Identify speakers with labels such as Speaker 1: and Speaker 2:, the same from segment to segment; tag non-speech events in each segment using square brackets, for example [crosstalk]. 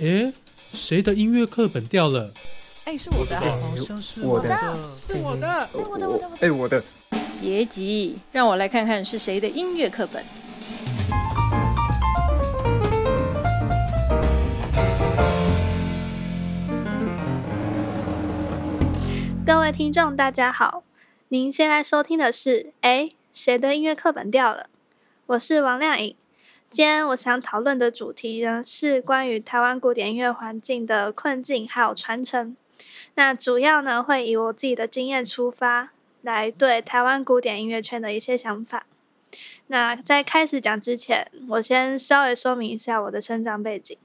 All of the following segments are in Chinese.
Speaker 1: 诶，谁的音乐课本掉了？
Speaker 2: 哎，是我的，
Speaker 1: 好像是
Speaker 3: 我的
Speaker 1: 是我的。
Speaker 2: 哎，我的，我的，我的。
Speaker 3: 哎，我的。
Speaker 2: 别急，让我来看看是谁的音乐课本。
Speaker 4: 各位听众，大家好，您现在收听的是哎，谁的音乐课本掉了？我是王亮颖。今天我想讨论的主题呢，是关于台湾古典音乐环境的困境还有传承。那主要呢，会以我自己的经验出发，来对台湾古典音乐圈的一些想法。那在开始讲之前，我先稍微说明一下我的成长背景。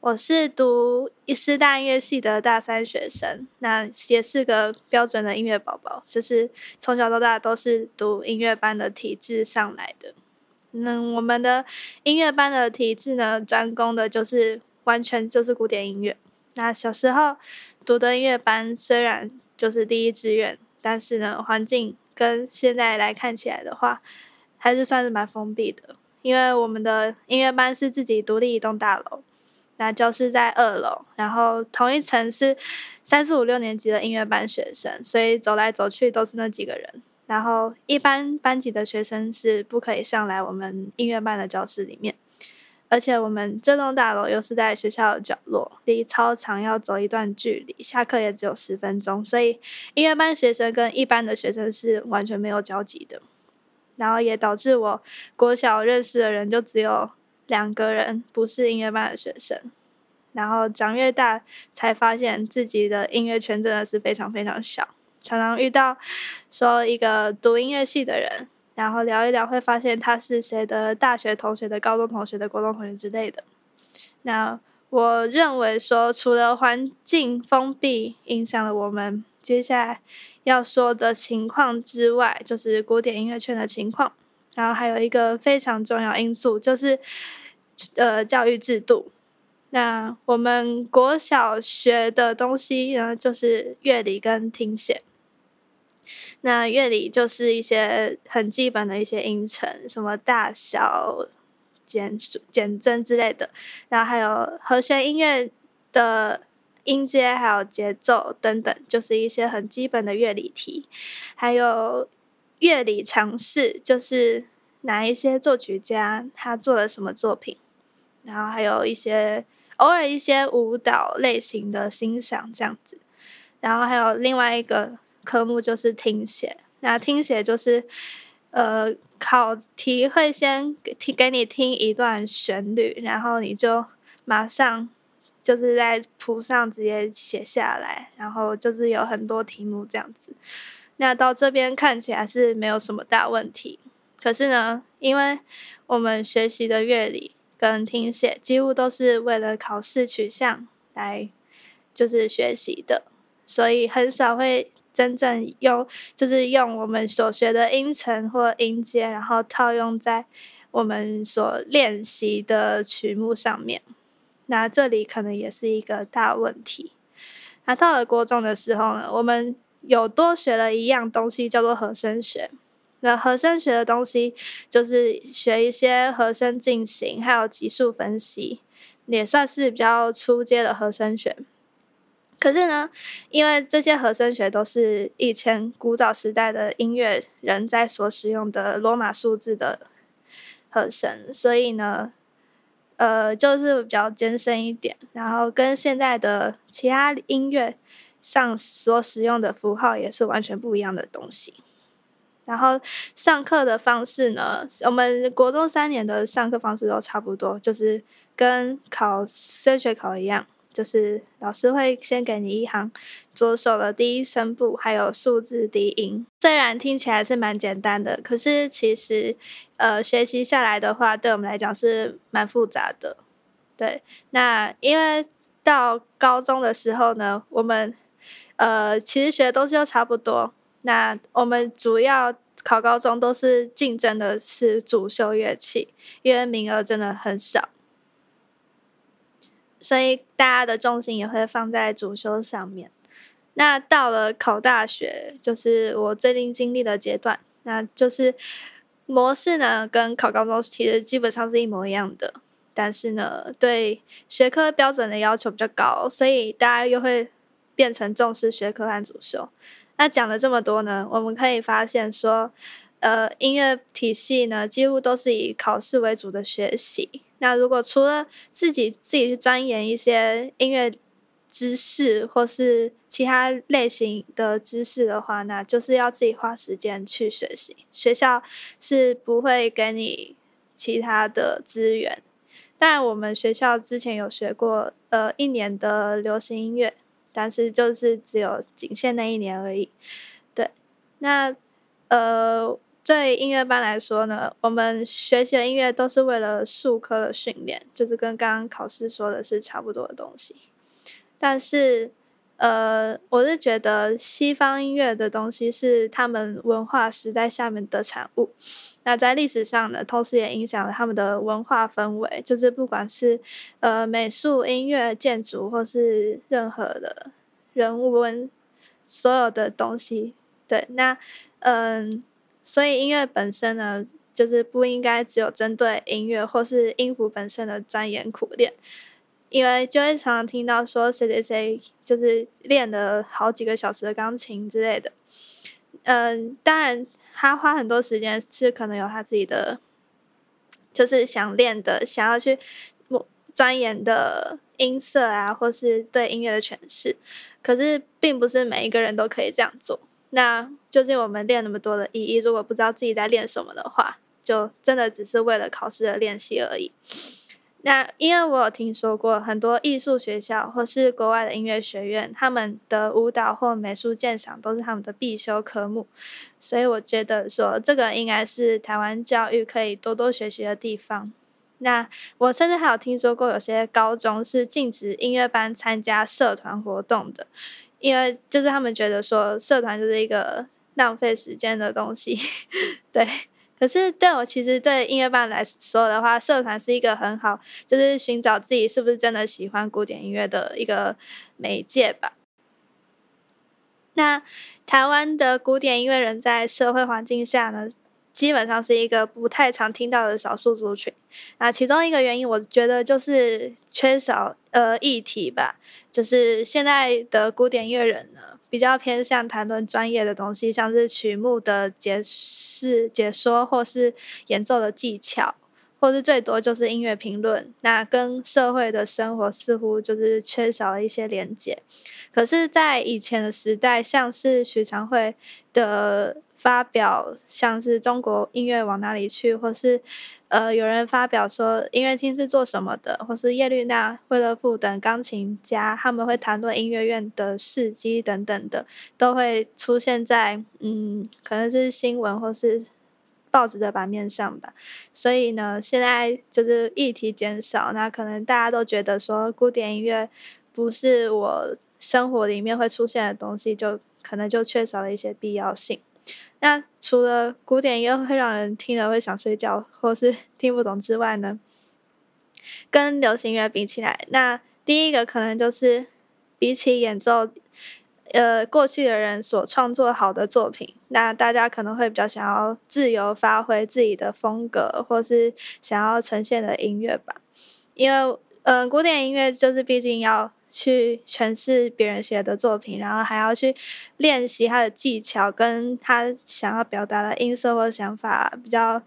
Speaker 4: 我是读师大音乐系的大三学生，那也是个标准的音乐宝宝，就是从小到大都是读音乐班的体制上来的。那我们的音乐班的体制呢，专攻的就是完全就是古典音乐。那小时候读的音乐班虽然就是第一志愿，但是呢，环境跟现在来看起来的话，还是算是蛮封闭的。因为我们的音乐班是自己独立一栋大楼，那教室在二楼，然后同一层是三四五六年级的音乐班学生，所以走来走去都是那几个人。然后，一般班级的学生是不可以上来我们音乐班的教室里面，而且我们这栋大楼又是在学校的角落，离操场要走一段距离，下课也只有十分钟，所以音乐班学生跟一般的学生是完全没有交集的。然后也导致我国小认识的人就只有两个人不是音乐班的学生，然后长越大才发现自己的音乐圈真的是非常非常小。常常遇到说一个读音乐系的人，然后聊一聊，会发现他是谁的大学同学的高中同学的国中同学之类的。那我认为说，除了环境封闭影响了我们接下来要说的情况之外，就是古典音乐圈的情况。然后还有一个非常重要因素，就是呃教育制度。那我们国小学的东西呢，就是乐理跟听写。那乐理就是一些很基本的一些音程，什么大小、减减增之类的，然后还有和弦音乐的音阶，还有节奏等等，就是一些很基本的乐理题。还有乐理尝试，就是哪一些作曲家他做了什么作品，然后还有一些偶尔一些舞蹈类型的欣赏这样子，然后还有另外一个。科目就是听写，那听写就是，呃，考题会先听给你听一段旋律，然后你就马上就是在谱上直接写下来，然后就是有很多题目这样子。那到这边看起来是没有什么大问题，可是呢，因为我们学习的乐理跟听写几乎都是为了考试取向来就是学习的，所以很少会。真正用就是用我们所学的音程或音阶，然后套用在我们所练习的曲目上面。那这里可能也是一个大问题。那到了国中的时候呢，我们有多学了一样东西，叫做和声学。那和声学的东西就是学一些和声进行，还有级数分析，也算是比较初阶的和声学。可是呢，因为这些和声学都是以前古早时代的音乐人在所使用的罗马数字的和声，所以呢，呃，就是比较艰深一点，然后跟现在的其他音乐上所使用的符号也是完全不一样的东西。然后上课的方式呢，我们国中三年的上课方式都差不多，就是跟考升学考一样。就是老师会先给你一行左手的第一声部，还有数字低音。虽然听起来是蛮简单的，可是其实呃学习下来的话，对我们来讲是蛮复杂的。对，那因为到高中的时候呢，我们呃其实学的东西都差不多。那我们主要考高中都是竞争的是主修乐器，因为名额真的很少。所以大家的重心也会放在主修上面。那到了考大学，就是我最近经历的阶段，那就是模式呢跟考高中其实基本上是一模一样的。但是呢，对学科标准的要求比较高，所以大家又会变成重视学科和主修。那讲了这么多呢，我们可以发现说，呃，音乐体系呢，几乎都是以考试为主的学习。那如果除了自己自己去钻研一些音乐知识或是其他类型的知识的话，那就是要自己花时间去学习。学校是不会给你其他的资源。当然，我们学校之前有学过呃一年的流行音乐，但是就是只有仅限那一年而已。对，那呃。对音乐班来说呢，我们学习的音乐都是为了术科的训练，就是跟刚刚考试说的是差不多的东西。但是，呃，我是觉得西方音乐的东西是他们文化时代下面的产物。那在历史上呢，同时也影响了他们的文化氛围，就是不管是呃美术、音乐、建筑，或是任何的人文，所有的东西。对，那嗯。所以音乐本身呢，就是不应该只有针对音乐或是音符本身的钻研苦练，因为就会常常听到说谁谁谁就是练了好几个小时的钢琴之类的。嗯，当然他花很多时间是可能有他自己的，就是想练的、想要去钻研的音色啊，或是对音乐的诠释。可是并不是每一个人都可以这样做。那究竟我们练那么多的意义，如果不知道自己在练什么的话，就真的只是为了考试的练习而已。那因为我有听说过很多艺术学校或是国外的音乐学院，他们的舞蹈或美术鉴赏都是他们的必修科目，所以我觉得说这个应该是台湾教育可以多多学习的地方。那我甚至还有听说过有些高中是禁止音乐班参加社团活动的。因为就是他们觉得说社团就是一个浪费时间的东西，[laughs] 对。可是对我其实对音乐班来说的话，社团是一个很好，就是寻找自己是不是真的喜欢古典音乐的一个媒介吧。那台湾的古典音乐人在社会环境下呢？基本上是一个不太常听到的少数族群，那其中一个原因，我觉得就是缺少呃议题吧。就是现在的古典乐人呢，比较偏向谈论专业的东西，像是曲目的解释、解说，或是演奏的技巧。或是最多就是音乐评论，那跟社会的生活似乎就是缺少了一些连接。可是，在以前的时代，像是许长惠的发表，像是中国音乐往哪里去，或是呃有人发表说音乐厅是做什么的，或是叶绿娜、惠勒富等钢琴家，他们会谈论音乐院的事迹等等的，都会出现在嗯，可能是新闻或是。报纸的版面上吧，所以呢，现在就是议题减少，那可能大家都觉得说古典音乐不是我生活里面会出现的东西，就可能就缺少了一些必要性。那除了古典音乐会让人听了会想睡觉或是 [laughs] 听不懂之外呢，跟流行乐比起来，那第一个可能就是比起演奏。呃，过去的人所创作好的作品，那大家可能会比较想要自由发挥自己的风格，或是想要呈现的音乐吧。因为，嗯，古典音乐就是毕竟要去诠释别人写的作品，然后还要去练习他的技巧，跟他想要表达的音色或想法比较。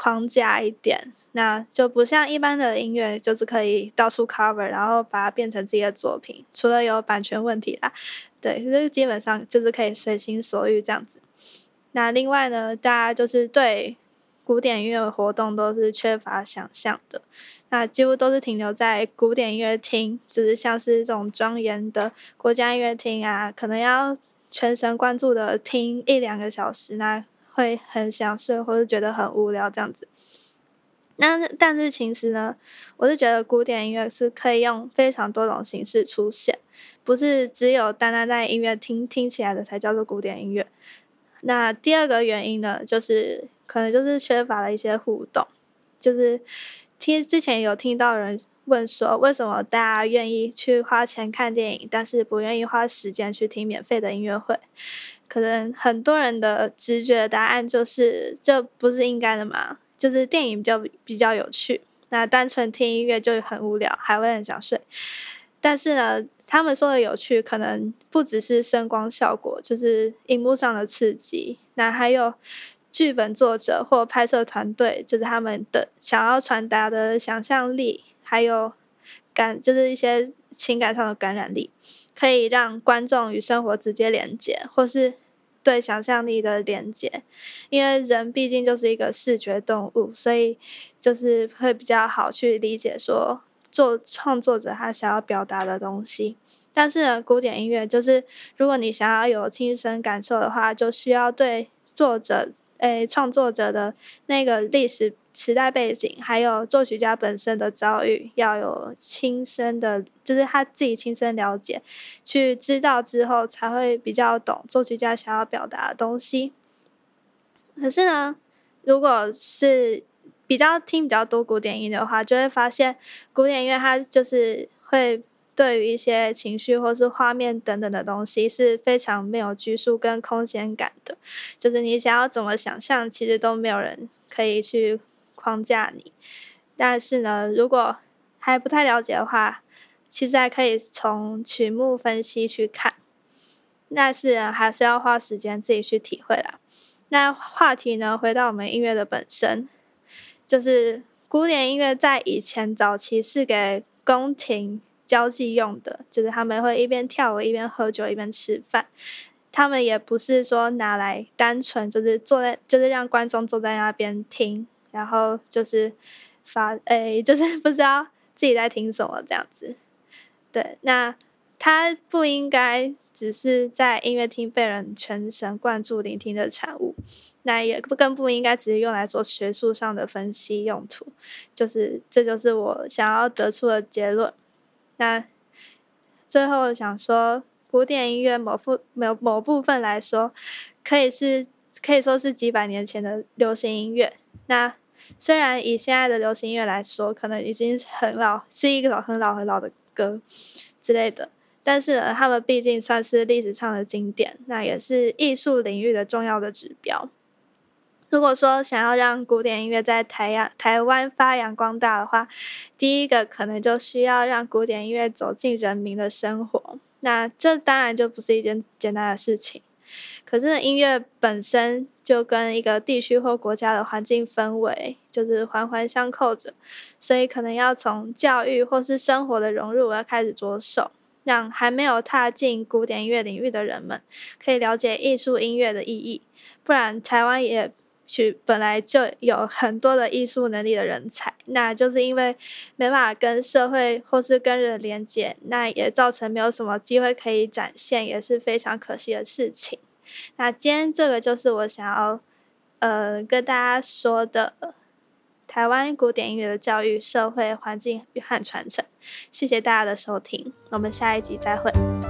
Speaker 4: 框架一点，那就不像一般的音乐，就是可以到处 cover，然后把它变成自己的作品。除了有版权问题啦，对，这基本上就是可以随心所欲这样子。那另外呢，大家就是对古典音乐活动都是缺乏想象的，那几乎都是停留在古典音乐厅，就是像是这种庄严的国家音乐厅啊，可能要全神贯注的听一两个小时那。会很想睡，或是觉得很无聊这样子。那但是其实呢，我是觉得古典音乐是可以用非常多种形式出现，不是只有单单在音乐听听起来的才叫做古典音乐。那第二个原因呢，就是可能就是缺乏了一些互动。就是听之前有听到人问说，为什么大家愿意去花钱看电影，但是不愿意花时间去听免费的音乐会？可能很多人的直觉答案就是这不是应该的嘛？就是电影比较比较有趣，那单纯听音乐就很无聊，还会很想睡。但是呢，他们说的有趣，可能不只是声光效果，就是荧幕上的刺激，那还有剧本作者或拍摄团队，就是他们的想要传达的想象力，还有感，就是一些情感上的感染力，可以让观众与生活直接连接，或是对想象力的连接。因为人毕竟就是一个视觉动物，所以就是会比较好去理解说。做创作者他想要表达的东西，但是呢，古典音乐就是如果你想要有亲身感受的话，就需要对作者诶创作者的那个历史时代背景，还有作曲家本身的遭遇，要有亲身的，就是他自己亲身了解，去知道之后才会比较懂作曲家想要表达的东西。可是呢，如果是比较听比较多古典音的话，就会发现古典音乐它就是会对于一些情绪或是画面等等的东西是非常没有拘束跟空间感的，就是你想要怎么想象，其实都没有人可以去框架你。但是呢，如果还不太了解的话，其实还可以从曲目分析去看，但是还是要花时间自己去体会啦。那话题呢，回到我们音乐的本身。就是古典音乐在以前早期是给宫廷交际用的，就是他们会一边跳舞一边喝酒一边吃饭，他们也不是说拿来单纯就是坐在就是让观众坐在那边听，然后就是发诶就是 [laughs] 不知道自己在听什么这样子，对，那他不应该。只是在音乐厅被人全神贯注聆听的产物，那也不更不应该只是用来做学术上的分析用途。就是，这就是我想要得出的结论。那最后想说，古典音乐某部某某部分来说，可以是可以说是几百年前的流行音乐。那虽然以现在的流行音乐来说，可能已经很老，是一个很老很老的歌之类的。但是呢，他们毕竟算是历史上的经典，那也是艺术领域的重要的指标。如果说想要让古典音乐在台亚台湾发扬光大的话，第一个可能就需要让古典音乐走进人民的生活。那这当然就不是一件简单的事情。可是音乐本身就跟一个地区或国家的环境氛围就是环环相扣着，所以可能要从教育或是生活的融入要开始着手。让还没有踏进古典音乐领域的人们可以了解艺术音乐的意义，不然台湾也许本来就有很多的艺术能力的人才，那就是因为没办法跟社会或是跟人连接，那也造成没有什么机会可以展现，也是非常可惜的事情。那今天这个就是我想要呃跟大家说的。台湾古典音乐的教育、社会环境与和传承。谢谢大家的收听，我们下一集再会。